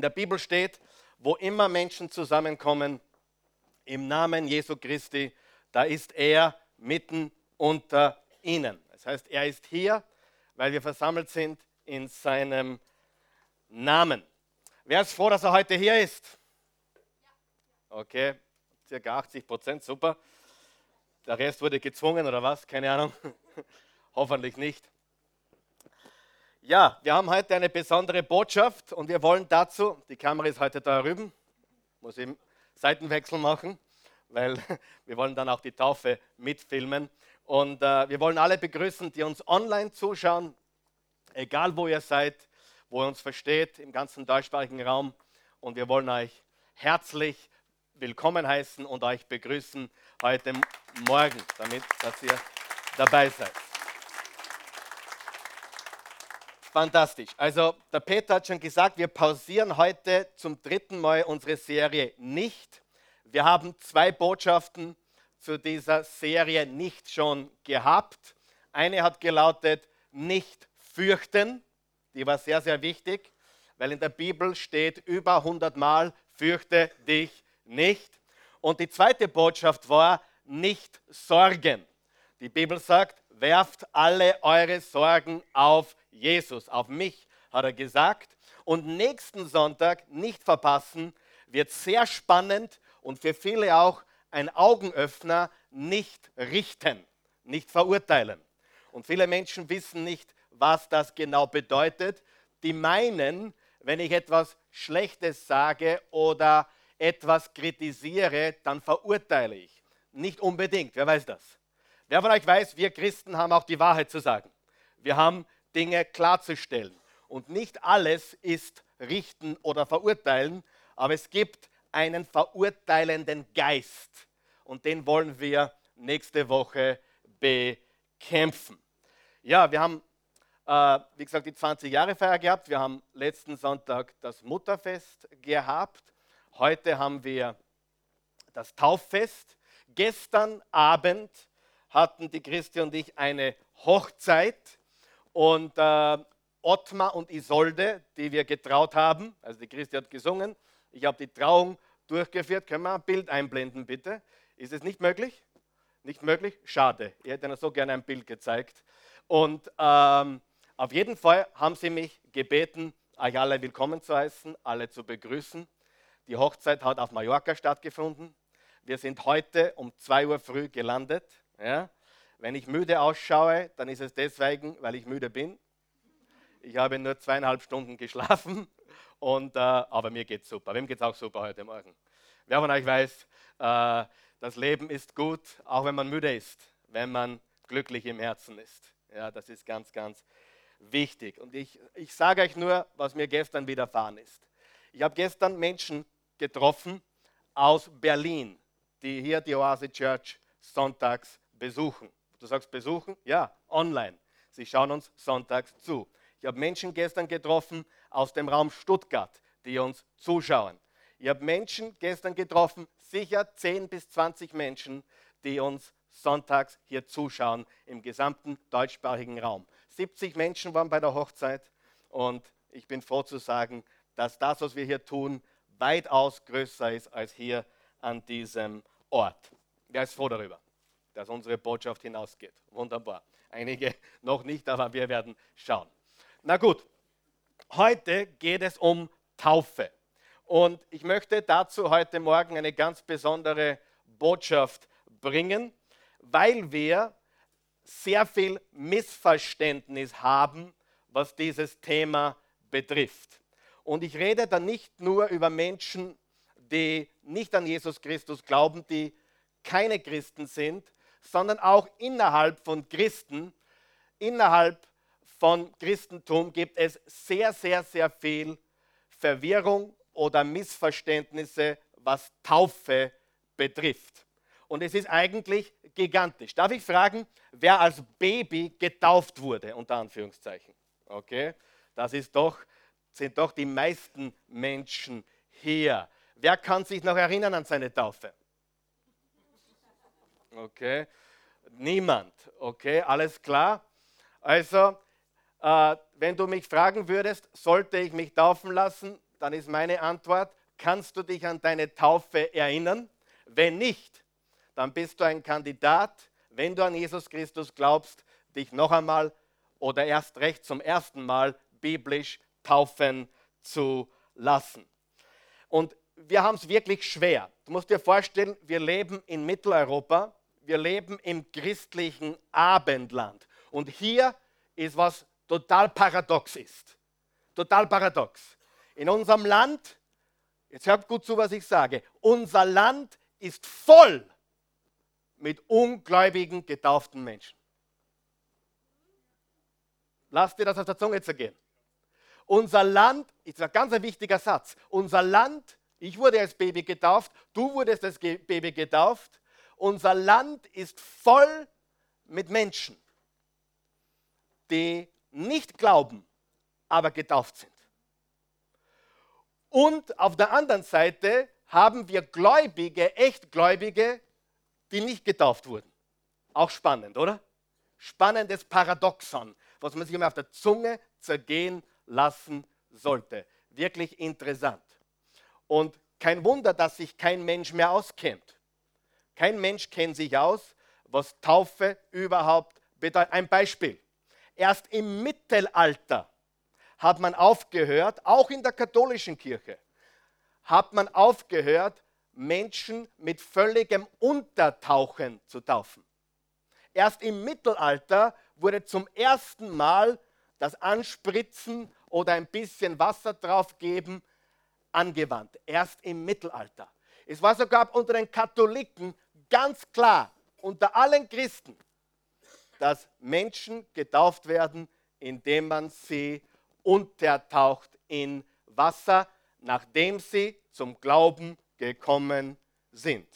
In der Bibel steht, wo immer Menschen zusammenkommen, im Namen Jesu Christi, da ist er mitten unter ihnen. Das heißt, er ist hier, weil wir versammelt sind in seinem Namen. Wer ist froh, dass er heute hier ist? Okay, circa 80 Prozent, super. Der Rest wurde gezwungen oder was? Keine Ahnung. Hoffentlich nicht. Ja, wir haben heute eine besondere Botschaft und wir wollen dazu, die Kamera ist heute da drüben, muss ich Seitenwechsel machen, weil wir wollen dann auch die Taufe mitfilmen. Und äh, wir wollen alle begrüßen, die uns online zuschauen, egal wo ihr seid, wo ihr uns versteht, im ganzen deutschsprachigen Raum. Und wir wollen euch herzlich willkommen heißen und euch begrüßen heute Morgen, damit dass ihr dabei seid. Fantastisch. Also der Peter hat schon gesagt, wir pausieren heute zum dritten Mal unsere Serie nicht. Wir haben zwei Botschaften zu dieser Serie nicht schon gehabt. Eine hat gelautet, nicht fürchten. Die war sehr, sehr wichtig, weil in der Bibel steht über 100 Mal, fürchte dich nicht. Und die zweite Botschaft war, nicht sorgen. Die Bibel sagt, werft alle eure Sorgen auf Jesus, auf mich, hat er gesagt. Und nächsten Sonntag, nicht verpassen, wird sehr spannend und für viele auch ein Augenöffner, nicht richten, nicht verurteilen. Und viele Menschen wissen nicht, was das genau bedeutet. Die meinen, wenn ich etwas Schlechtes sage oder etwas kritisiere, dann verurteile ich. Nicht unbedingt, wer weiß das? Wer von euch weiß, wir Christen haben auch die Wahrheit zu sagen. Wir haben Dinge klarzustellen. Und nicht alles ist richten oder verurteilen, aber es gibt einen verurteilenden Geist. Und den wollen wir nächste Woche bekämpfen. Ja, wir haben, äh, wie gesagt, die 20 Jahre Feier gehabt. Wir haben letzten Sonntag das Mutterfest gehabt. Heute haben wir das Tauffest. Gestern Abend hatten die Christi und ich eine Hochzeit und äh, Ottmar und Isolde, die wir getraut haben, also die Christi hat gesungen, ich habe die Trauung durchgeführt. Können wir ein Bild einblenden, bitte? Ist es nicht möglich? Nicht möglich? Schade. Ich hätte Ihnen so gerne ein Bild gezeigt. Und ähm, auf jeden Fall haben sie mich gebeten, euch alle willkommen zu heißen, alle zu begrüßen. Die Hochzeit hat auf Mallorca stattgefunden. Wir sind heute um 2 Uhr früh gelandet. Ja. Wenn ich müde ausschaue, dann ist es deswegen, weil ich müde bin. Ich habe nur zweieinhalb Stunden geschlafen, und, äh, aber mir geht es super. Wem geht es auch super heute Morgen? Wer von euch weiß, äh, das Leben ist gut, auch wenn man müde ist, wenn man glücklich im Herzen ist. Ja, das ist ganz, ganz wichtig. Und ich, ich sage euch nur, was mir gestern widerfahren ist. Ich habe gestern Menschen getroffen aus Berlin, die hier die Oase Church sonntags besuchen. Du sagst besuchen? Ja, online. Sie schauen uns sonntags zu. Ich habe Menschen gestern getroffen aus dem Raum Stuttgart, die uns zuschauen. Ich habe Menschen gestern getroffen, sicher 10 bis 20 Menschen, die uns sonntags hier zuschauen im gesamten deutschsprachigen Raum. 70 Menschen waren bei der Hochzeit und ich bin froh zu sagen, dass das, was wir hier tun, weitaus größer ist als hier an diesem Ort. Wer ist froh darüber, dass unsere Botschaft hinausgeht? Wunderbar. Einige noch nicht, aber wir werden schauen. Na gut, heute geht es um Taufe. Und ich möchte dazu heute Morgen eine ganz besondere Botschaft bringen, weil wir sehr viel Missverständnis haben, was dieses Thema betrifft. Und ich rede da nicht nur über Menschen, die nicht an Jesus Christus glauben, die keine Christen sind, sondern auch innerhalb von Christen, innerhalb von Christentum gibt es sehr, sehr, sehr viel Verwirrung oder Missverständnisse, was Taufe betrifft. Und es ist eigentlich gigantisch. Darf ich fragen, wer als Baby getauft wurde, unter Anführungszeichen? Okay, das ist doch, sind doch die meisten Menschen hier. Wer kann sich noch erinnern an seine Taufe? Okay, niemand. Okay, alles klar. Also, äh, wenn du mich fragen würdest, sollte ich mich taufen lassen, dann ist meine Antwort, kannst du dich an deine Taufe erinnern? Wenn nicht, dann bist du ein Kandidat, wenn du an Jesus Christus glaubst, dich noch einmal oder erst recht zum ersten Mal biblisch taufen zu lassen. Und wir haben es wirklich schwer. Du musst dir vorstellen, wir leben in Mitteleuropa, wir leben im christlichen Abendland. Und hier ist was total paradox ist. Total paradox. In unserem Land, jetzt hört gut zu, was ich sage, unser Land ist voll mit ungläubigen, getauften Menschen. Lass dir das auf der Zunge zergehen. Unser Land, ist ein ganz wichtiger Satz, unser Land, ich wurde als Baby getauft, du wurdest als Baby getauft, unser Land ist voll mit Menschen, die nicht glauben, aber getauft sind. Und auf der anderen Seite haben wir Gläubige, Echtgläubige, die nicht getauft wurden. Auch spannend, oder? Spannendes Paradoxon, was man sich immer auf der Zunge zergehen lassen sollte. Wirklich interessant. Und kein Wunder, dass sich kein Mensch mehr auskennt. Kein Mensch kennt sich aus, was Taufe überhaupt bedeutet. Ein Beispiel. Erst im Mittelalter hat man aufgehört, auch in der katholischen Kirche, hat man aufgehört, Menschen mit völligem Untertauchen zu taufen. Erst im Mittelalter wurde zum ersten Mal das Anspritzen oder ein bisschen Wasser draufgeben angewandt. Erst im Mittelalter. Es war sogar unter den Katholiken ganz klar, unter allen Christen, dass Menschen getauft werden, indem man sie untertaucht in Wasser, nachdem sie zum Glauben gekommen sind.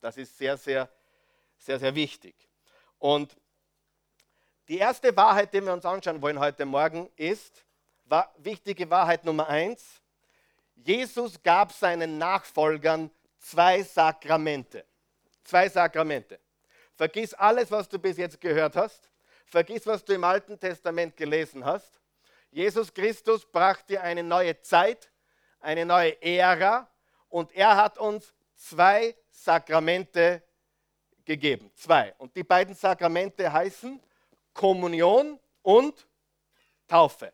Das ist sehr, sehr, sehr, sehr wichtig. Und die erste Wahrheit, die wir uns anschauen wollen heute Morgen, ist, war wichtige Wahrheit Nummer eins, Jesus gab seinen Nachfolgern zwei Sakramente. Zwei Sakramente. Vergiss alles, was du bis jetzt gehört hast. Vergiss, was du im Alten Testament gelesen hast. Jesus Christus brachte dir eine neue Zeit, eine neue Ära und er hat uns zwei Sakramente gegeben. Zwei. Und die beiden Sakramente heißen Kommunion und Taufe.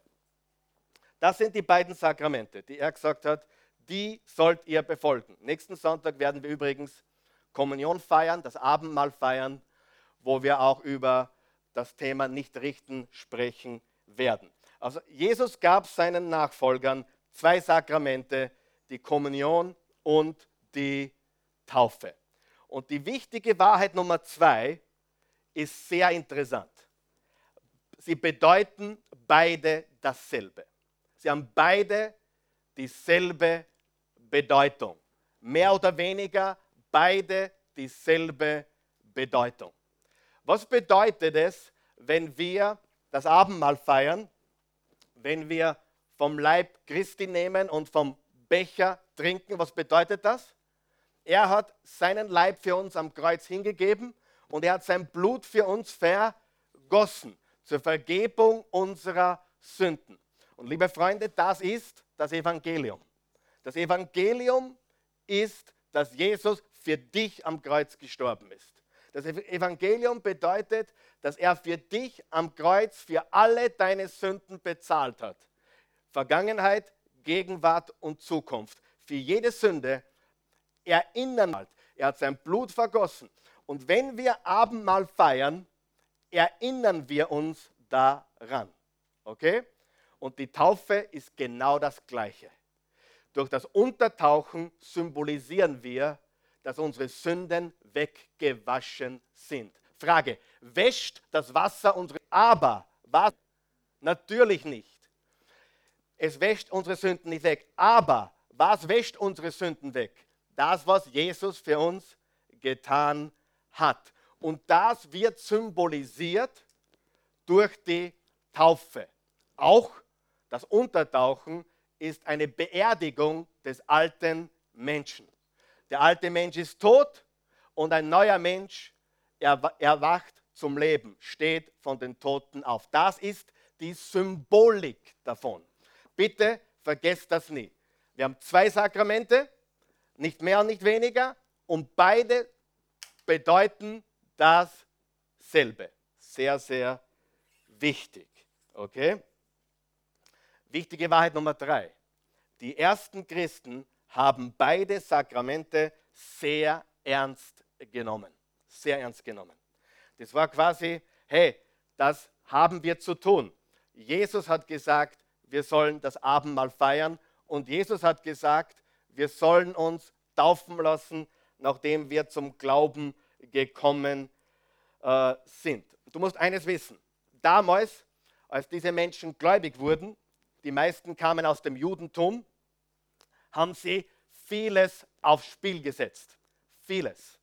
Das sind die beiden Sakramente, die er gesagt hat, die sollt ihr befolgen. Nächsten Sonntag werden wir übrigens Kommunion feiern, das Abendmahl feiern, wo wir auch über das Thema Nichtrichten sprechen werden. Also Jesus gab seinen Nachfolgern zwei Sakramente, die Kommunion und die Taufe. Und die wichtige Wahrheit Nummer zwei ist sehr interessant. Sie bedeuten beide dasselbe. Sie haben beide dieselbe Bedeutung. Mehr oder weniger beide dieselbe Bedeutung. Was bedeutet es, wenn wir das Abendmahl feiern, wenn wir vom Leib Christi nehmen und vom Becher trinken? Was bedeutet das? Er hat seinen Leib für uns am Kreuz hingegeben und er hat sein Blut für uns vergossen zur Vergebung unserer Sünden. Und liebe Freunde, das ist das Evangelium. Das Evangelium ist, dass Jesus für dich am Kreuz gestorben ist. Das Evangelium bedeutet, dass er für dich am Kreuz für alle deine Sünden bezahlt hat. Vergangenheit, Gegenwart und Zukunft. Für jede Sünde erinnern. Er hat sein Blut vergossen. Und wenn wir Abendmahl feiern, erinnern wir uns daran. Okay? Und die Taufe ist genau das Gleiche. Durch das Untertauchen symbolisieren wir, dass unsere Sünden weggewaschen sind. Frage, wäscht das Wasser unsere... Aber, was? Natürlich nicht. Es wäscht unsere Sünden nicht weg. Aber, was wäscht unsere Sünden weg? Das, was Jesus für uns getan hat. Und das wird symbolisiert durch die Taufe. Auch das Untertauchen ist eine Beerdigung des alten Menschen. Der alte Mensch ist tot und ein neuer Mensch erwacht zum Leben, steht von den Toten auf. Das ist die Symbolik davon. Bitte vergesst das nie. Wir haben zwei Sakramente, nicht mehr und nicht weniger, und beide bedeuten dasselbe. Sehr, sehr wichtig. Okay? Wichtige Wahrheit Nummer drei. Die ersten Christen haben beide Sakramente sehr ernst genommen. Sehr ernst genommen. Das war quasi, hey, das haben wir zu tun. Jesus hat gesagt, wir sollen das Abendmahl feiern und Jesus hat gesagt, wir sollen uns taufen lassen, nachdem wir zum Glauben gekommen äh, sind. Du musst eines wissen. Damals, als diese Menschen gläubig wurden, die meisten kamen aus dem Judentum, haben sie vieles aufs Spiel gesetzt. Vieles.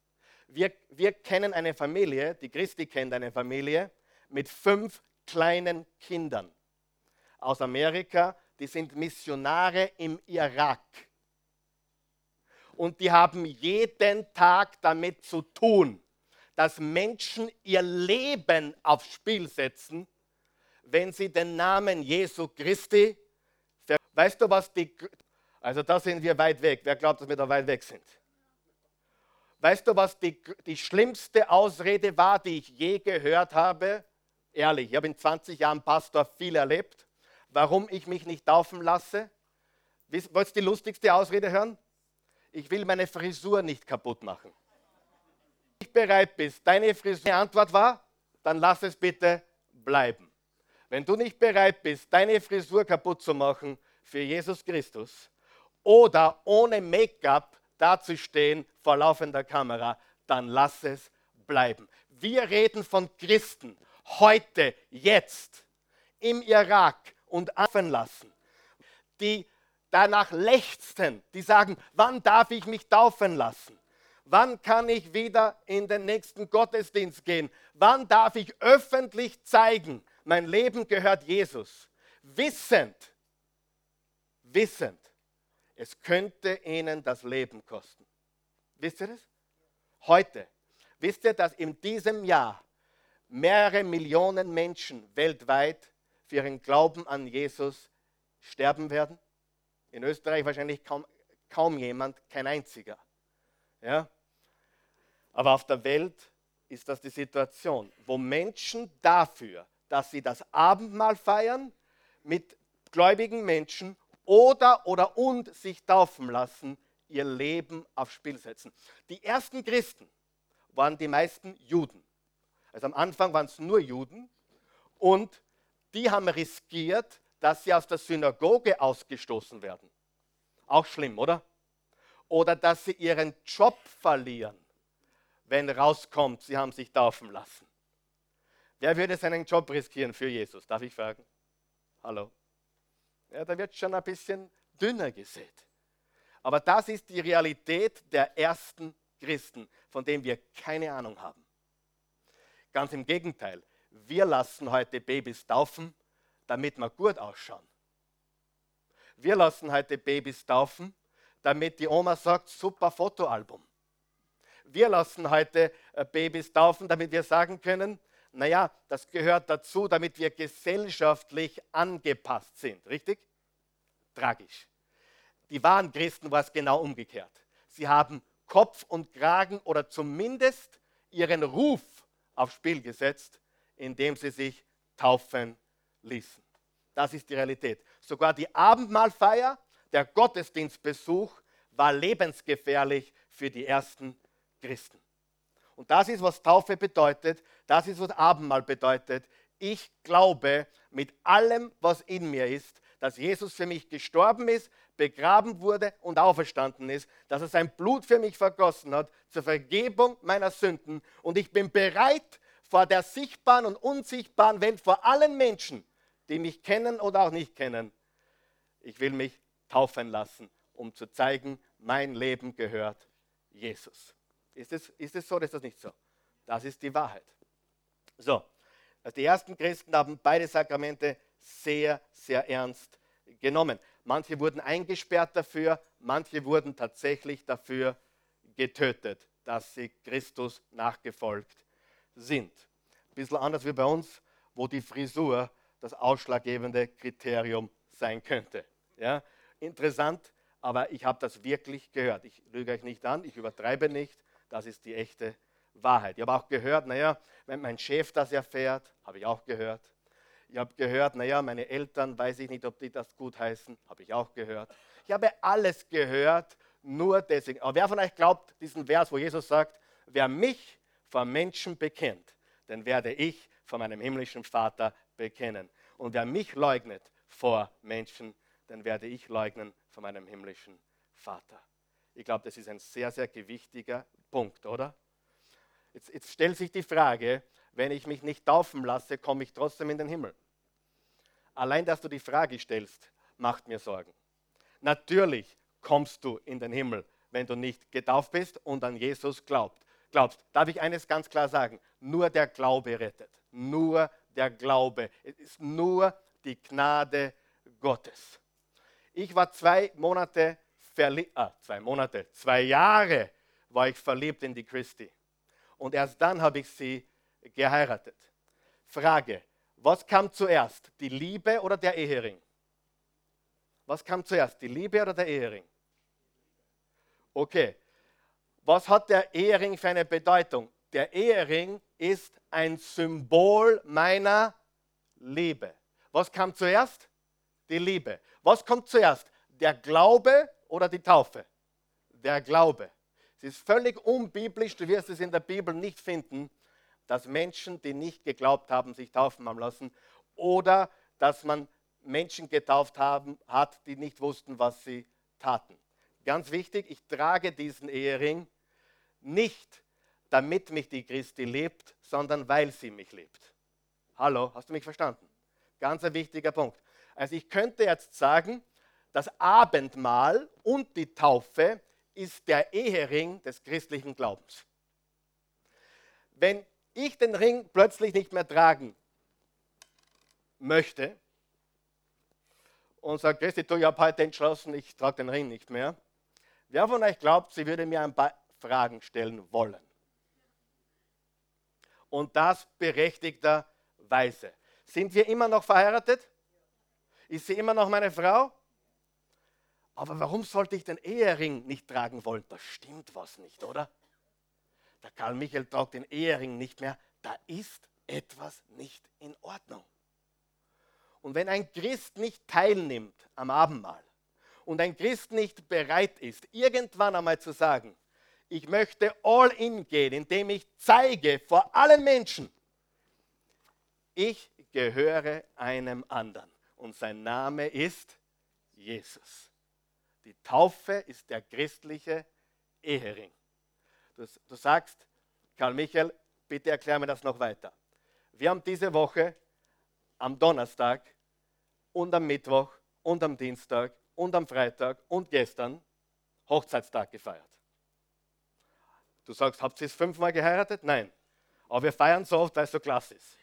Wir, wir kennen eine Familie, die Christi kennt eine Familie mit fünf kleinen Kindern aus Amerika, die sind Missionare im Irak. Und die haben jeden Tag damit zu tun, dass Menschen ihr Leben aufs Spiel setzen, wenn sie den Namen Jesu Christi, weißt du was die, also da sind wir weit weg, wer glaubt, dass wir da weit weg sind? Weißt du, was die, die schlimmste Ausrede war, die ich je gehört habe? Ehrlich, ich habe in 20 Jahren Pastor viel erlebt. Warum ich mich nicht taufen lasse? Wollt ihr die lustigste Ausrede hören? Ich will meine Frisur nicht kaputt machen. Wenn du bereit bist, deine Frisur, Antwort war, dann lass es bitte bleiben. Wenn du nicht bereit bist, deine Frisur kaputt zu machen für Jesus Christus oder ohne Make-up dazustehen vor laufender Kamera, dann lass es bleiben. Wir reden von Christen heute, jetzt, im Irak und affen lassen, die danach lechzten, die sagen, wann darf ich mich taufen lassen? Wann kann ich wieder in den nächsten Gottesdienst gehen? Wann darf ich öffentlich zeigen, mein Leben gehört Jesus? Wissend, wissend, es könnte ihnen das Leben kosten. Wisst ihr das? Heute. Wisst ihr, dass in diesem Jahr mehrere Millionen Menschen weltweit für ihren Glauben an Jesus sterben werden? In Österreich wahrscheinlich kaum, kaum jemand, kein einziger. Ja? Aber auf der Welt ist das die Situation, wo Menschen dafür, dass sie das Abendmahl feiern mit gläubigen Menschen oder oder und sich taufen lassen, ihr Leben aufs Spiel setzen. Die ersten Christen waren die meisten Juden. Also am Anfang waren es nur Juden und die haben riskiert, dass sie aus der Synagoge ausgestoßen werden. Auch schlimm, oder? Oder dass sie ihren Job verlieren, wenn rauskommt, sie haben sich taufen lassen. Wer würde seinen Job riskieren für Jesus? Darf ich fragen? Hallo? Ja, da wird schon ein bisschen dünner gesät. Aber das ist die Realität der ersten Christen, von dem wir keine Ahnung haben. Ganz im Gegenteil, wir lassen heute Babys taufen, damit wir gut ausschauen. Wir lassen heute Babys taufen, damit die Oma sagt, super Fotoalbum. Wir lassen heute äh, Babys taufen, damit wir sagen können, naja, das gehört dazu, damit wir gesellschaftlich angepasst sind. Richtig? Tragisch. Die wahren Christen war es genau umgekehrt. Sie haben Kopf und Kragen oder zumindest ihren Ruf aufs Spiel gesetzt, indem sie sich taufen ließen. Das ist die Realität. Sogar die Abendmahlfeier, der Gottesdienstbesuch war lebensgefährlich für die ersten Christen. Und das ist, was Taufe bedeutet. Das ist, was Abendmahl bedeutet. Ich glaube mit allem, was in mir ist, dass Jesus für mich gestorben ist, begraben wurde und auferstanden ist, dass er sein Blut für mich vergossen hat zur Vergebung meiner Sünden. Und ich bin bereit, vor der sichtbaren und unsichtbaren Welt, vor allen Menschen, die mich kennen oder auch nicht kennen, ich will mich taufen lassen, um zu zeigen, mein Leben gehört Jesus. Ist es, ist es so oder ist das nicht so? Das ist die Wahrheit. So, also die ersten Christen haben beide Sakramente sehr, sehr ernst genommen. Manche wurden eingesperrt dafür, manche wurden tatsächlich dafür getötet, dass sie Christus nachgefolgt sind. Ein bisschen anders wie bei uns, wo die Frisur das ausschlaggebende Kriterium sein könnte. Ja? Interessant, aber ich habe das wirklich gehört. Ich lüge euch nicht an, ich übertreibe nicht, das ist die echte Wahrheit. Ich habe auch gehört, naja, wenn mein Chef das erfährt, habe ich auch gehört. Ich habe gehört, naja, meine Eltern, weiß ich nicht, ob die das gut heißen, habe ich auch gehört. Ich habe alles gehört, nur deswegen. Aber wer von euch glaubt diesen Vers, wo Jesus sagt, wer mich vor Menschen bekennt, den werde ich vor meinem himmlischen Vater bekennen. Und wer mich leugnet vor Menschen, den werde ich leugnen vor meinem himmlischen Vater. Ich glaube, das ist ein sehr, sehr gewichtiger Punkt, oder? Jetzt, jetzt stellt sich die Frage, wenn ich mich nicht taufen lasse, komme ich trotzdem in den Himmel. Allein, dass du die Frage stellst, macht mir Sorgen. Natürlich kommst du in den Himmel, wenn du nicht getauft bist und an Jesus glaubt, glaubst. Darf ich eines ganz klar sagen? Nur der Glaube rettet. Nur der Glaube. Es ist nur die Gnade Gottes. Ich war zwei Monate verliebt, ah, zwei Monate, zwei Jahre war ich verliebt in die Christi. Und erst dann habe ich sie geheiratet. Frage, was kam zuerst, die Liebe oder der Ehering? Was kam zuerst, die Liebe oder der Ehering? Okay, was hat der Ehering für eine Bedeutung? Der Ehering ist ein Symbol meiner Liebe. Was kam zuerst? Die Liebe. Was kommt zuerst? Der Glaube oder die Taufe? Der Glaube. Es ist völlig unbiblisch, du wirst es in der Bibel nicht finden, dass Menschen, die nicht geglaubt haben, sich taufen haben lassen oder dass man Menschen getauft haben, hat, die nicht wussten, was sie taten. Ganz wichtig, ich trage diesen Ehering nicht, damit mich die Christi lebt, sondern weil sie mich lebt. Hallo, hast du mich verstanden? Ganz ein wichtiger Punkt. Also ich könnte jetzt sagen, das Abendmahl und die Taufe ist der Ehering des christlichen Glaubens. Wenn ich den Ring plötzlich nicht mehr tragen möchte und sage, Christi, du, ich habe heute entschlossen, ich trage den Ring nicht mehr. Wer von euch glaubt, sie würde mir ein paar Fragen stellen wollen? Und das berechtigterweise. Sind wir immer noch verheiratet? Ist sie immer noch meine Frau? Aber warum sollte ich den Ehering nicht tragen wollen? Da stimmt was nicht, oder? Der Karl Michael tragt den Ehering nicht mehr. Da ist etwas nicht in Ordnung. Und wenn ein Christ nicht teilnimmt am Abendmahl und ein Christ nicht bereit ist, irgendwann einmal zu sagen, ich möchte all in gehen, indem ich zeige vor allen Menschen, ich gehöre einem anderen und sein Name ist Jesus. Die Taufe ist der christliche Ehering. Du, du sagst, Karl Michael, bitte erklär mir das noch weiter. Wir haben diese Woche am Donnerstag und am Mittwoch und am Dienstag und am Freitag und gestern Hochzeitstag gefeiert. Du sagst, habt ihr es fünfmal geheiratet? Nein. Aber wir feiern so oft, weil es so klasse ist.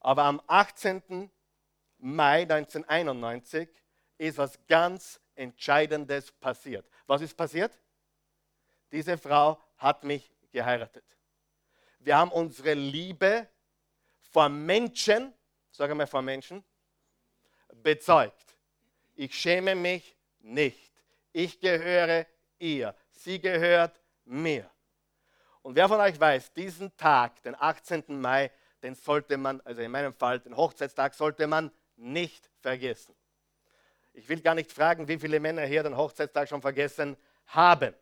Aber am 18. Mai 1991 ist was ganz Entscheidendes passiert. Was ist passiert? Diese Frau hat mich geheiratet. Wir haben unsere Liebe vor Menschen, sage mal vor Menschen, bezeugt. Ich schäme mich nicht. Ich gehöre ihr. Sie gehört mir. Und wer von euch weiß, diesen Tag, den 18. Mai, den sollte man, also in meinem Fall, den Hochzeitstag, sollte man nicht vergessen. Ich will gar nicht fragen, wie viele Männer hier den Hochzeitstag schon vergessen haben.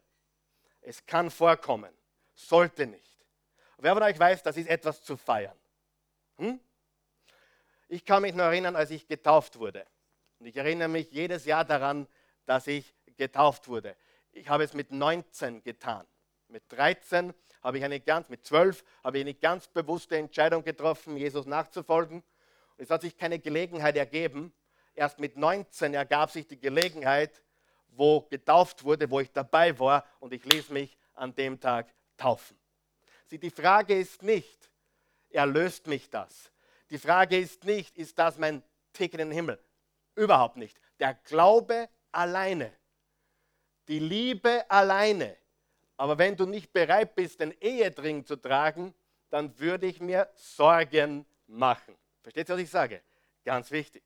Es kann vorkommen, sollte nicht. Wer von euch weiß, das ist etwas zu feiern? Hm? Ich kann mich noch erinnern, als ich getauft wurde. Und ich erinnere mich jedes Jahr daran, dass ich getauft wurde. Ich habe es mit 19 getan. Mit 13 habe ich eine ganz, mit 12 habe ich eine ganz bewusste Entscheidung getroffen, Jesus nachzufolgen. Und es hat sich keine Gelegenheit ergeben. Erst mit 19 ergab sich die Gelegenheit, wo getauft wurde, wo ich dabei war und ich ließ mich an dem Tag taufen. Sie, die Frage ist nicht, erlöst mich das? Die Frage ist nicht, ist das mein Ticket in den Himmel? Überhaupt nicht. Der Glaube alleine, die Liebe alleine. Aber wenn du nicht bereit bist, den Ehedring zu tragen, dann würde ich mir Sorgen machen. Versteht ihr, was ich sage? Ganz wichtig.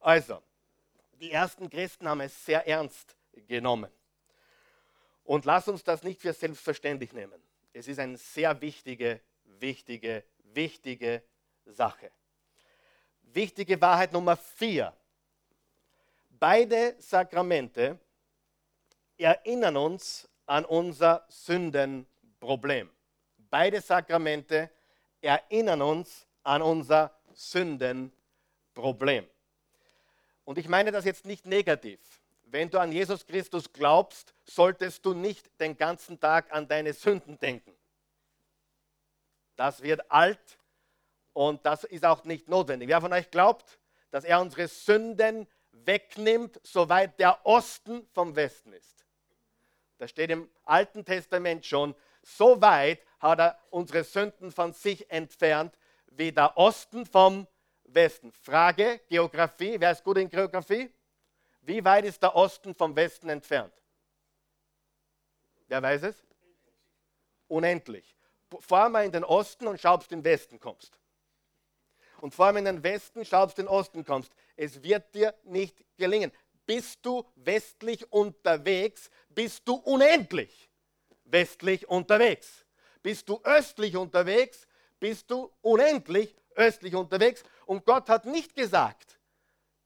Also, Die ersten Christen haben es sehr ernst genommen. Und lass uns das nicht für selbstverständlich nehmen. Es ist eine sehr wichtige, wichtige, wichtige Sache. Wichtige Wahrheit Nummer vier. Beide Sakramente erinnern uns an unser Sündenproblem. Beide Sakramente erinnern uns an unser Sündenproblem. Und ich meine das jetzt nicht negativ. Wenn du an Jesus Christus glaubst, solltest du nicht den ganzen Tag an deine Sünden denken. Das wird alt und das ist auch nicht notwendig. Wer von euch glaubt, dass er unsere Sünden wegnimmt, soweit der Osten vom Westen ist? Das steht im Alten Testament schon. So weit hat er unsere Sünden von sich entfernt, wie der Osten vom Westen. Frage, Geografie, wer ist gut in Geografie? Wie weit ist der Osten vom Westen entfernt? Wer weiß es? Unendlich. Fahr mal in den Osten und schau, ob du in den Westen kommst. Und fahr mal in den Westen, schau, in den Osten kommst. Es wird dir nicht gelingen. Bist du westlich unterwegs, bist du unendlich westlich unterwegs. Bist du östlich unterwegs, bist du unendlich östlich unterwegs. Und Gott hat nicht gesagt,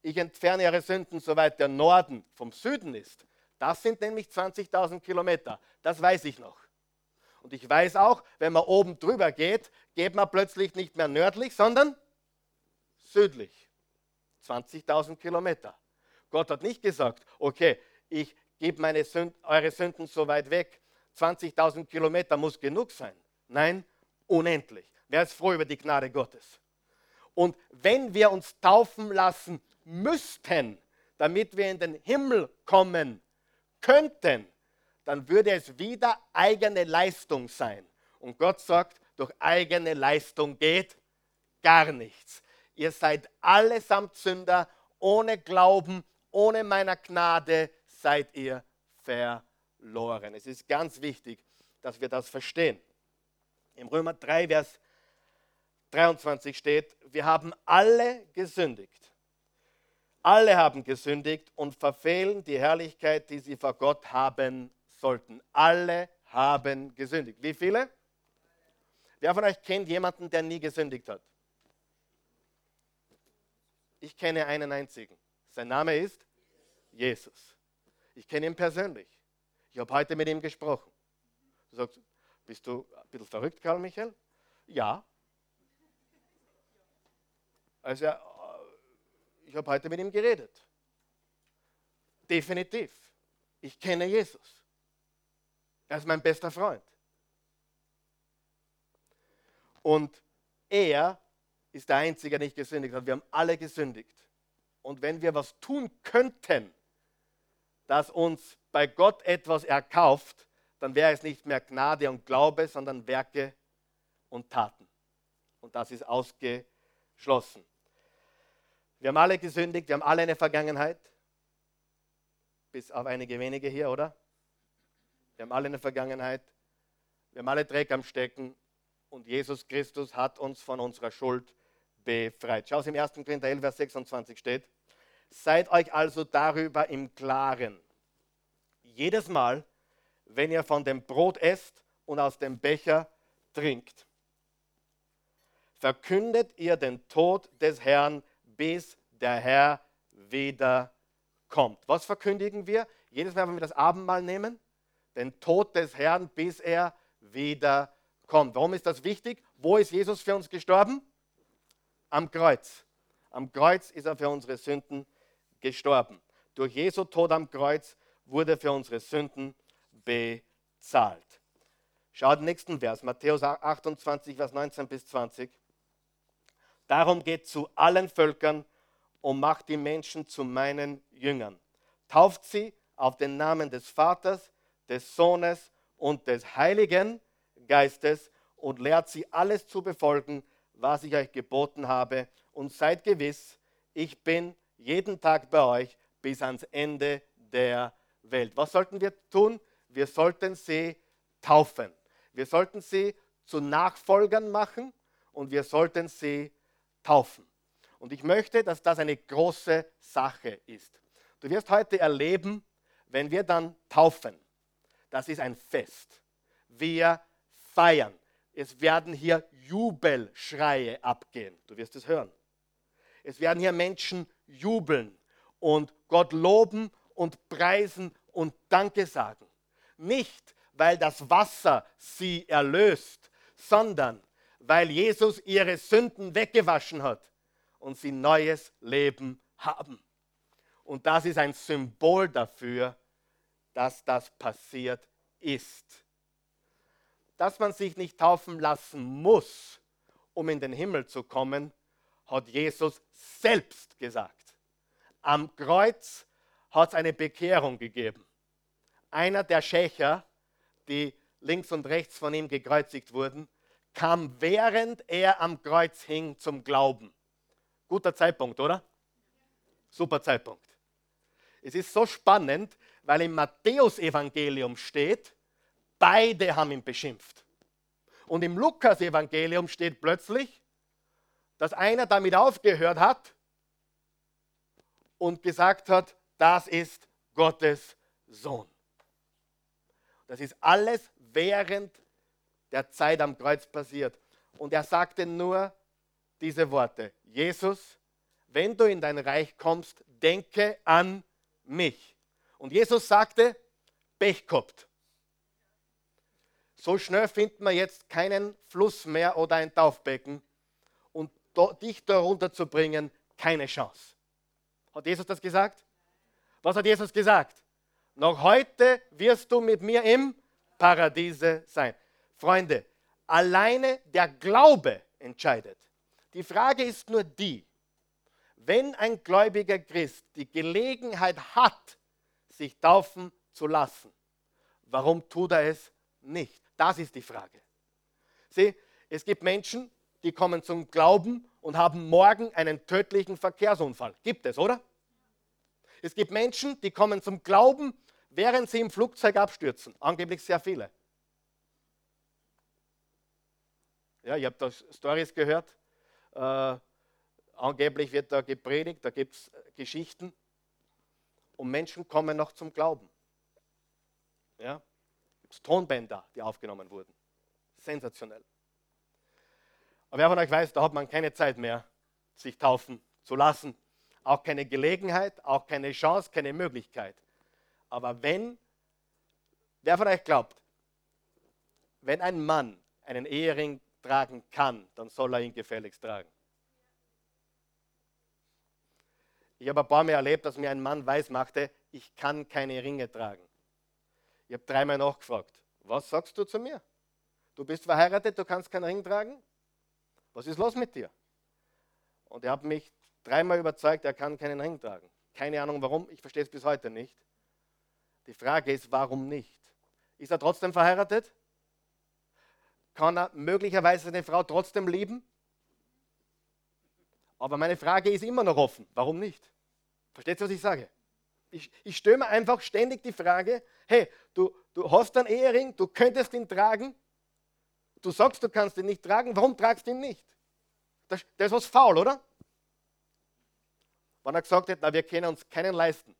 ich entferne ihre Sünden, soweit der Norden vom Süden ist. Das sind nämlich 20.000 Kilometer. Das weiß ich noch. Und ich weiß auch, wenn man oben drüber geht, geht man plötzlich nicht mehr nördlich, sondern südlich. 20.000 Kilometer. Gott hat nicht gesagt, okay, ich gebe meine Sünd, eure Sünden so weit weg. 20.000 Kilometer muss genug sein. Nein, unendlich. Wer ist froh über die Gnade Gottes? Und wenn wir uns taufen lassen müssten, damit wir in den Himmel kommen könnten, dann würde es wieder eigene Leistung sein. Und Gott sagt, durch eigene Leistung geht gar nichts. Ihr seid allesamt Sünder, ohne Glauben, ohne meiner Gnade seid ihr verloren. Es ist ganz wichtig, dass wir das verstehen. Im Römer 3, Vers 23 steht, wir haben alle gesündigt. Alle haben gesündigt und verfehlen die Herrlichkeit, die sie vor Gott haben sollten. Alle haben gesündigt. Wie viele? Wer von euch kennt jemanden, der nie gesündigt hat? Ich kenne einen einzigen. Sein Name ist Jesus. Ich kenne ihn persönlich. Ich habe heute mit ihm gesprochen. Du sagst, bist du ein bisschen verrückt, Karl Michael? Ja. Also, äh, ich habe heute mit ihm geredet. Definitiv. Ich kenne Jesus. Er ist mein bester Freund. Und er ist der Einzige, der nicht gesündigt hat. Wir haben alle gesündigt. Und wenn wir was tun könnten, das uns bei Gott etwas erkauft, dann wäre es nicht mehr Gnade und Glaube, sondern Werke und Taten. Und das ist ausgeschlossen. Wir haben alle gesündigt, wir haben alle eine Vergangenheit, bis auf einige wenige hier, oder? Wir haben alle eine Vergangenheit, wir haben alle Dreck am Stecken und Jesus Christus hat uns von unserer Schuld befreit. Schau es im 1. Korinther 11, Vers 26 steht. Seid euch also darüber im Klaren. Jedes Mal, wenn ihr von dem Brot esst und aus dem Becher trinkt, verkündet ihr den Tod des Herrn, bis der Herr wieder kommt. Was verkündigen wir? Jedes Mal, wenn wir das Abendmahl nehmen, den Tod des Herrn, bis er wieder kommt. Warum ist das wichtig? Wo ist Jesus für uns gestorben? Am Kreuz. Am Kreuz ist er für unsere Sünden gestorben. Durch Jesu Tod am Kreuz wurde für unsere Sünden bezahlt. Schaut den nächsten Vers, Matthäus 28, Vers 19 bis 20. Darum geht zu allen Völkern und macht die Menschen zu meinen Jüngern. Tauft sie auf den Namen des Vaters, des Sohnes und des Heiligen Geistes und lehrt sie alles zu befolgen, was ich euch geboten habe. Und seid gewiss, ich bin jeden Tag bei euch bis ans Ende der Welt. Was sollten wir tun? Wir sollten sie taufen. Wir sollten sie zu Nachfolgern machen und wir sollten sie taufen. Und ich möchte, dass das eine große Sache ist. Du wirst heute erleben, wenn wir dann taufen, das ist ein Fest. Wir feiern. Es werden hier Jubelschreie abgehen. Du wirst es hören. Es werden hier Menschen jubeln und Gott loben und preisen und Danke sagen. Nicht, weil das Wasser sie erlöst, sondern weil Jesus ihre Sünden weggewaschen hat und sie neues Leben haben. Und das ist ein Symbol dafür, dass das passiert ist. Dass man sich nicht taufen lassen muss, um in den Himmel zu kommen, hat Jesus selbst gesagt. Am Kreuz hat es eine Bekehrung gegeben. Einer der Schächer, die links und rechts von ihm gekreuzigt wurden, kam während er am Kreuz hing zum Glauben. Guter Zeitpunkt, oder? Super Zeitpunkt. Es ist so spannend, weil im Matthäusevangelium steht, beide haben ihn beschimpft. Und im Lukas-Evangelium steht plötzlich, dass einer damit aufgehört hat und gesagt hat, das ist Gottes Sohn. Das ist alles während der Zeit am Kreuz passiert. Und er sagte nur diese Worte, Jesus, wenn du in dein Reich kommst, denke an mich. Und Jesus sagte, Pech gehabt. So schnell finden wir jetzt keinen Fluss mehr oder ein Taufbecken und dich darunter zu bringen, keine Chance. Hat Jesus das gesagt? Was hat Jesus gesagt? Noch heute wirst du mit mir im Paradiese sein. Freunde, alleine der Glaube entscheidet. Die Frage ist nur die, wenn ein gläubiger Christ die Gelegenheit hat, sich taufen zu lassen, warum tut er es nicht? Das ist die Frage. Sieh, es gibt Menschen, die kommen zum Glauben und haben morgen einen tödlichen Verkehrsunfall. Gibt es, oder? Es gibt Menschen, die kommen zum Glauben, während sie im Flugzeug abstürzen. Angeblich sehr viele. Ja, ich habe da Stories gehört. Äh, Angeblich wird da gepredigt, da gibt es äh, Geschichten und Menschen kommen noch zum Glauben. Ja? Gibt es Tonbänder, die aufgenommen wurden. Sensationell. Aber wer von euch weiß, da hat man keine Zeit mehr, sich taufen zu lassen. Auch keine Gelegenheit, auch keine Chance, keine Möglichkeit. Aber wenn, wer von euch glaubt, wenn ein Mann einen Ehering tragen kann, dann soll er ihn gefälligst tragen. Ich habe ein paar Mal erlebt, dass mir ein Mann weiß machte, ich kann keine Ringe tragen. Ich habe dreimal nachgefragt, was sagst du zu mir? Du bist verheiratet, du kannst keinen Ring tragen? Was ist los mit dir? Und er hat mich dreimal überzeugt, er kann keinen Ring tragen. Keine Ahnung warum, ich verstehe es bis heute nicht. Die Frage ist, warum nicht? Ist er trotzdem verheiratet? Kann er möglicherweise seine Frau trotzdem lieben? Aber meine Frage ist immer noch offen. Warum nicht? Versteht ihr, was ich sage? Ich, ich stelle einfach ständig die Frage, hey, du, du hast einen Ehering, du könntest ihn tragen, du sagst, du kannst ihn nicht tragen, warum tragst du ihn nicht? Das, das ist was faul, oder? Wenn er gesagt hätte, na, wir können uns keinen leisten,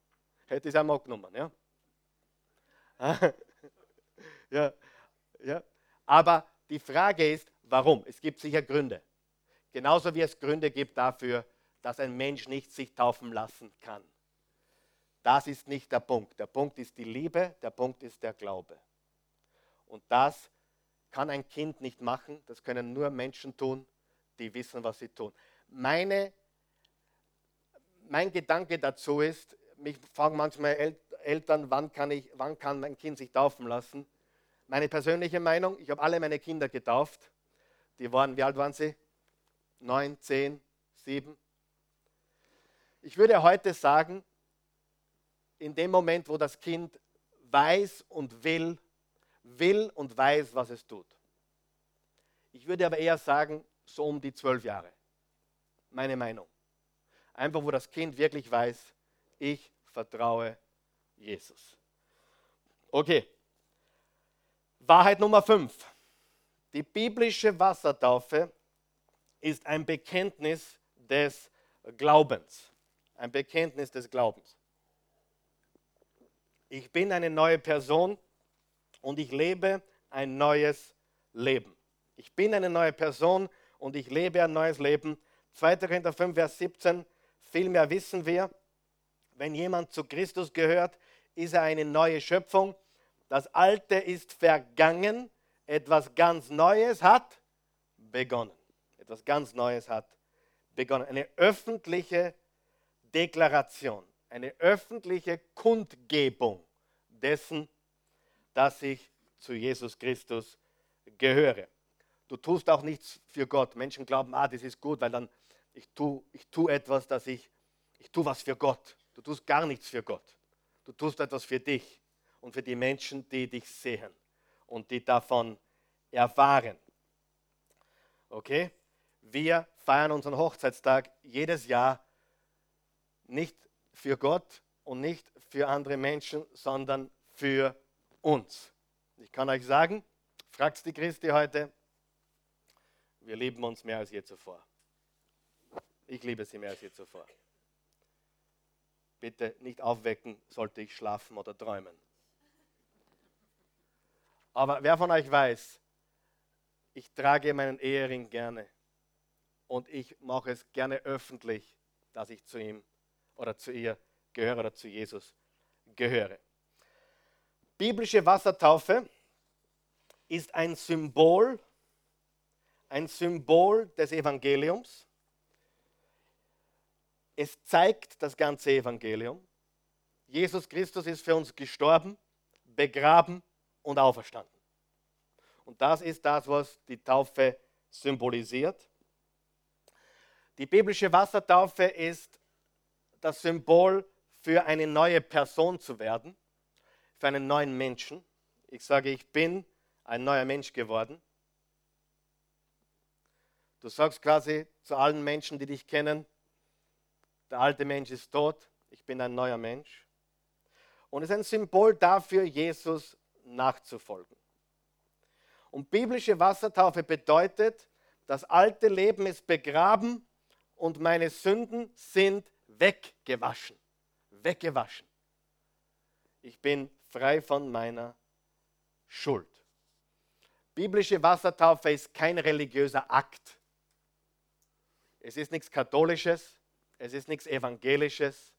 hätte ich es einmal genommen. Ja? ja, ja. Aber die Frage ist, warum? Es gibt sicher Gründe. Genauso wie es Gründe gibt dafür, dass ein Mensch nicht sich taufen lassen kann. Das ist nicht der Punkt. Der Punkt ist die Liebe, der Punkt ist der Glaube. Und das kann ein Kind nicht machen, das können nur Menschen tun, die wissen, was sie tun. Meine, mein Gedanke dazu ist, mich fragen manchmal Eltern, wann kann, ich, wann kann mein Kind sich taufen lassen. Meine persönliche Meinung, ich habe alle meine Kinder getauft. Die waren, wie alt waren sie? Neun, zehn, sieben. Ich würde heute sagen, in dem Moment, wo das Kind weiß und will, will und weiß, was es tut. Ich würde aber eher sagen, so um die zwölf Jahre. Meine Meinung. Einfach, wo das Kind wirklich weiß, ich vertraue Jesus. Okay. Wahrheit Nummer fünf. Die biblische Wassertaufe ist ein Bekenntnis des Glaubens ein Bekenntnis des Glaubens. Ich bin eine neue Person und ich lebe ein neues Leben. Ich bin eine neue Person und ich lebe ein neues Leben. 2. Korinther 5, Vers 17. Vielmehr wissen wir, wenn jemand zu Christus gehört, ist er eine neue Schöpfung. Das Alte ist vergangen, etwas ganz Neues hat begonnen. Etwas ganz Neues hat begonnen. Eine öffentliche Deklaration, eine öffentliche Kundgebung dessen, dass ich zu Jesus Christus gehöre. Du tust auch nichts für Gott. Menschen glauben, ah, das ist gut, weil dann ich tue ich tu etwas, dass ich, ich tue was für Gott. Du tust gar nichts für Gott. Du tust etwas für dich und für die Menschen, die dich sehen und die davon erfahren. Okay? Wir feiern unseren Hochzeitstag jedes Jahr nicht für Gott und nicht für andere Menschen, sondern für uns. Ich kann euch sagen, fragt die Christi heute, wir lieben uns mehr als je zuvor. Ich liebe sie mehr als je zuvor. Bitte nicht aufwecken, sollte ich schlafen oder träumen. Aber wer von euch weiß, ich trage meinen Ehering gerne und ich mache es gerne öffentlich, dass ich zu ihm oder zu ihr gehöre oder zu Jesus gehöre. Biblische Wassertaufe ist ein Symbol, ein Symbol des Evangeliums. Es zeigt das ganze Evangelium. Jesus Christus ist für uns gestorben, begraben und auferstanden. Und das ist das, was die Taufe symbolisiert. Die biblische Wassertaufe ist das Symbol für eine neue Person zu werden, für einen neuen Menschen. Ich sage, ich bin ein neuer Mensch geworden. Du sagst quasi zu allen Menschen, die dich kennen, der alte Mensch ist tot, ich bin ein neuer Mensch. Und es ist ein Symbol dafür, Jesus nachzufolgen. Und biblische Wassertaufe bedeutet, das alte Leben ist begraben und meine Sünden sind weggewaschen. Weggewaschen. Ich bin frei von meiner Schuld. Biblische Wassertaufe ist kein religiöser Akt. Es ist nichts Katholisches, es ist nichts Evangelisches,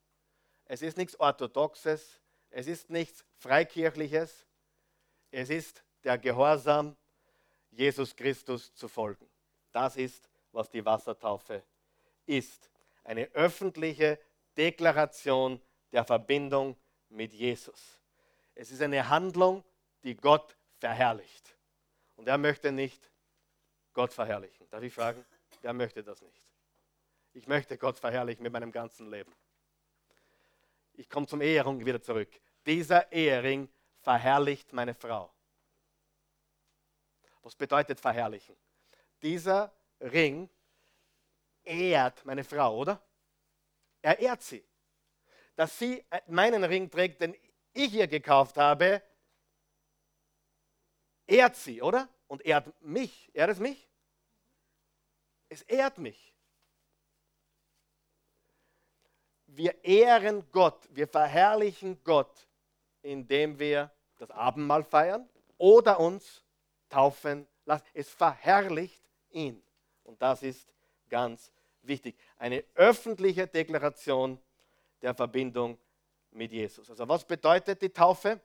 es ist nichts Orthodoxes, es ist nichts Freikirchliches, es ist der Gehorsam, Jesus Christus zu folgen. Das ist, was die Wassertaufe ist. Eine öffentliche Deklaration der Verbindung mit Jesus. Es ist eine Handlung, die Gott verherrlicht. Und er möchte nicht Gott verherrlichen. Darf ich fragen? Wer möchte das nicht? Ich möchte Gott verherrlichen mit meinem ganzen Leben. Ich komme zum Ehering wieder zurück. Dieser Ehering verherrlicht meine Frau. Was bedeutet verherrlichen? Dieser Ring ehrt meine Frau, oder? Er ehrt sie. Dass sie meinen Ring trägt, den ich ihr gekauft habe, ehrt sie, oder? Und ehrt mich. Ehrt es mich? Es ehrt mich. Wir ehren Gott, wir verherrlichen Gott, indem wir das Abendmahl feiern oder uns taufen lassen. Es verherrlicht ihn. Und das ist ganz wichtig. Eine öffentliche Deklaration der Verbindung mit Jesus. Also was bedeutet die Taufe?